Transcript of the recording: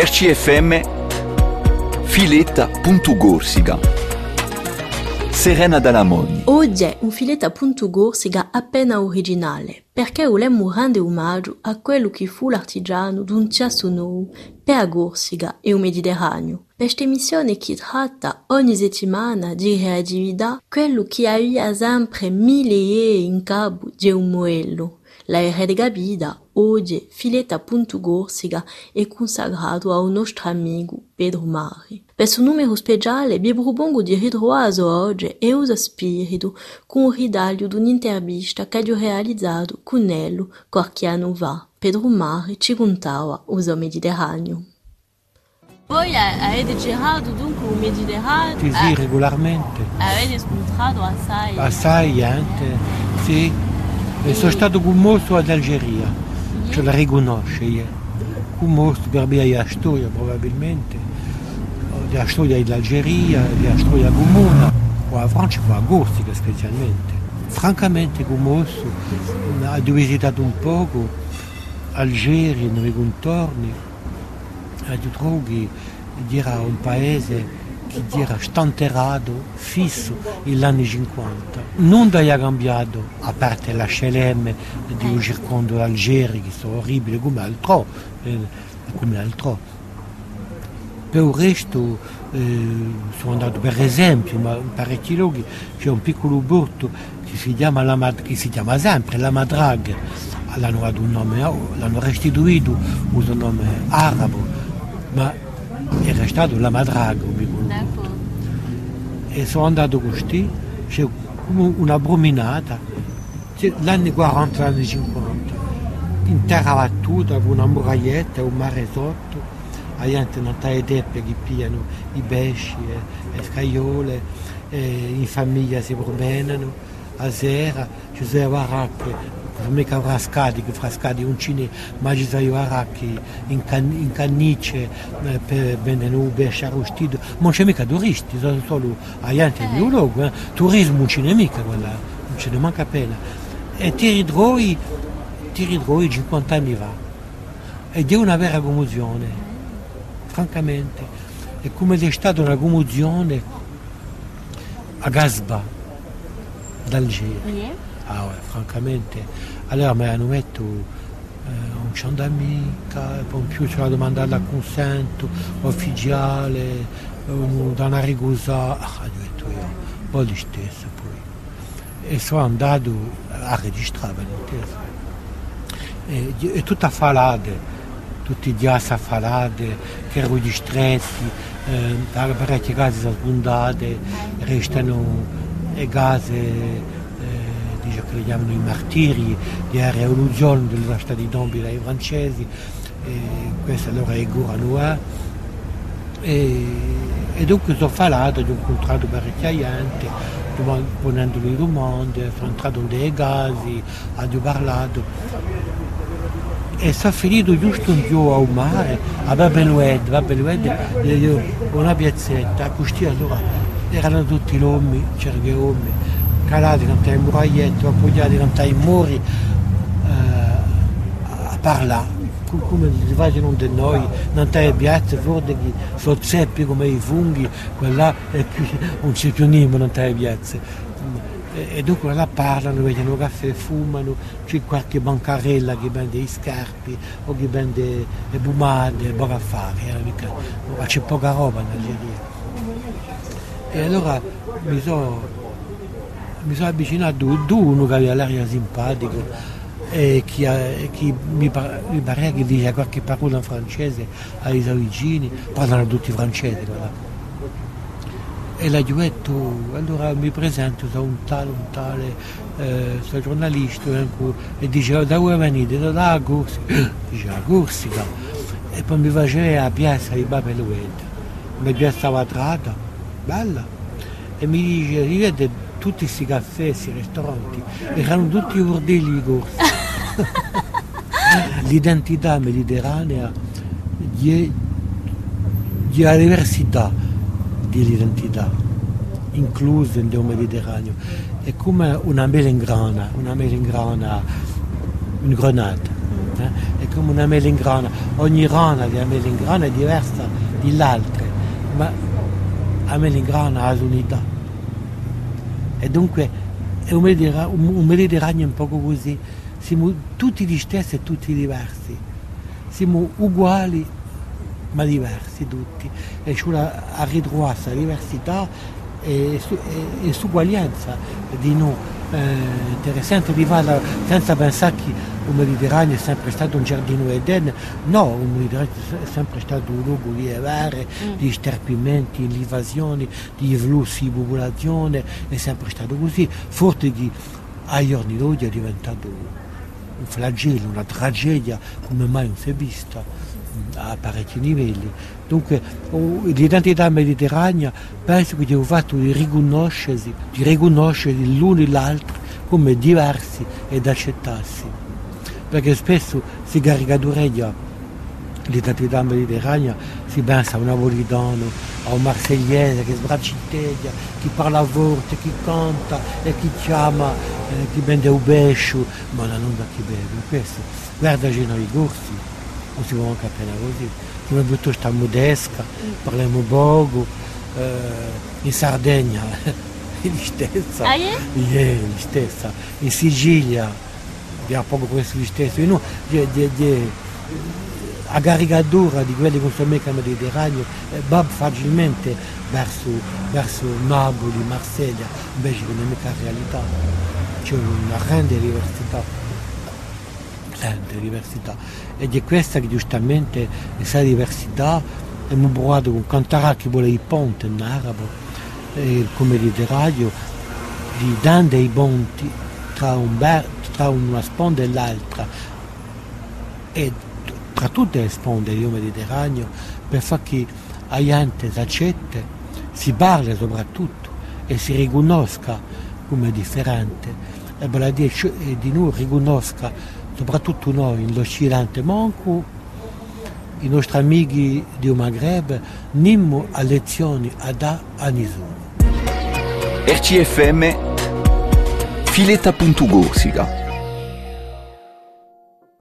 RCFM Filetta.Gorsica Serena Dalamoni Oggi è un filetta punto gorsica appena originale, perché volemmo rendere omaggio a quello che fu l'artigiano d'un cesso nuovo per a Gorsica e il Mediterraneo. Questa emissione che tratta ogni settimana di reattività quello che aveva sempre mille in capo di un moello. La Errega Gabida, hoje, fileta.górsiga, é consagrado ao nosso amigo Pedro Mari. Peço número especial, Bibro Bongo de Hidroaso hoje e os espírito com o ridalho de uma entrevista que é realizado com ele, Corquiano Vá. Pedro Mari te contava os Mediterrâneo. Voi avete girato dunque un Mediterraneo? Sì, sì, regolarmente. Avete scontrato assai? Assai, anche, sì. E sono stato commosso ad Algeria, ce la riconosce io. Commosso per via della storia probabilmente, della storia dell'Algeria, della storia comune, con la Francia, con la Corsica specialmente. Francamente commosso, ho visitato un poco Algeria, nei contorni, ho trovato che era un paese che era stanterato, fisso, negli anni 50. Non ha cambiato, a parte la CLM di un circondo d'Algeri, che sono orribili come altro, eh, come altro. Per il resto eh, sono andato per esempio, ma in parecchi luoghi c'è un piccolo bordo che si chiama, la, che si chiama sempre la Madrag, l'hanno dato un nome, l'hanno restituito un nome arabo, ma è restato la Madrag e sono andato così, c'è una bruminata, l'anni 40, anni 50, in terra battuta con una muraglietta, un mare sotto, la gente non ha teppe che pigliano i pesci, e le scagliole, e in famiglia si promenano, a sera ci sono baracche mica frascati, che frascati uncini, ma ci sono baracchi in, can, in cannice eh, per arrostito, ma non c'è mica turisti, sono solo agenti di un luogo, eh. turismo non ce n'è mica quella, non ce ne manca appena. E ti ritrovi, ti ritrovi 50 anni fa ed è una vera commozione, francamente, è come se è stata una commozione a Gasba d'Algeria. Ah ouais, francamente. Allora mi hanno messo eh, un ciò d'amica, poi in più c'era domandato il consento ufficiale, un, da una rigosa, ah, ho detto io, un po' di stesso. E sono andato a registrare l'intesa. E, e tutta falade, tutti i dias affalate, che erano distretti, eh, parecchie case sono sbondate, restano le case dice che li chiamano i martiri di rivoluzione della città di Dombi dai francesi, e questa allora è Gouranois. E, e dunque sono parlato, ho incontrato parecchia gente, ponendo le domande, sono entrato nei casi, ho parlato. E sono finito giusto un giorno al mare, a Babelued, Babelued, una piazzetta, così allora erano tutti uomini, c'erano gli uomini, calati contro il muraglietto, appoggiati contro i muri eh, a parlare come si facciano da noi, non c'è piazza, forse che sono zeppi come i funghi, quella è più, non c'è più niente, non c'è piazza. E, e dopo là parlano, vedono caffè, fumano, c'è qualche bancarella che vende i scarpi o che vende le bumate, poco a fare, eh, ma c'è poca roba in Algeria. E allora mi sono mi sono avvicinato ad uno che aveva l'aria simpatico e che, che mi, mi pare che dice qualche parola in francese ai suoi vicini, parlano tutti francesi. E l'ha detto, allora mi presento da un tale, un tale, eh, sono giornalista, e dice, da dove venite? Da Corsica, dice, la Corsica. E poi mi faceva la piazza di Babelueta, una piazza quadrata, bella, e mi dice, vede tutti questi caffè, questi ristoranti, erano tutti bordelli di corsa. L'identità mediterranea di, di la diversità dell'identità incluse nel Mediterraneo. È come una melengrana, una melengrana, una granata. eh? è come una melingrana, ogni rana della melingrana è diversa dall'altra, ma la melingrana ha l'unità. E dunque è un Mediterraneo un po' così, siamo tutti gli stessi e tutti diversi, siamo uguali ma diversi tutti, e sulla a ritrovare la diversità e, e, e suguaglianza di noi. Eh, interessante di farla senza pensare che il Mediterraneo è sempre stato un giardino Eden, no, il Mediterraneo è sempre stato un luogo di evare, mm. di sterpimenti, di invasioni, di flussi di popolazione, è sempre stato così, forte che ai giorni d'oggi è diventato un flagello, una tragedia come mai non si è vista a parecchi livelli. Dunque l'identità mediterranea penso che sia fatto di riconoscersi, di riconoscere l'uno e l'altro come diversi ed accettarsi. Perché spesso si caricatureggia l'identità mediterranea, si pensa a un napolitano, a un marsegliese che sbracciteggia, chi parla a volte, chi canta e chi chiama, eh, chi vende un bescio, ma la non da chi beve. Questo, guardaci noi corsi. Non si può anche appena così. Come tutto sta modesca, parliamo poco, eh, in Sardegna la stessa, ah, yeah? yeah, la stessa, in Sicilia abbiamo poco questo stesso, no, di, di, di, a caricatura di quelli che sono nel Mediterraneo eh, va facilmente verso, verso Napoli, Marsiglia, invece che non è mica realtà, c'è una grande diversità grande diversità. Ed è questa che giustamente questa diversità abbiamo provato con cantare che vuole il ponte in arabo eh, come Mediterraneo di dare dei ponti tra, un ber, tra una sponda e l'altra. E tra tutte le sponde del Mediterraneo per far che la gente accetta, si parli soprattutto e si riconosca come differente. E di noi riconosca soprattutto noi, l'Occidente, manco i nostri amici del Maghreb, nimmo a lezioni a da a nessuno. RCFM Filetta.Gorsica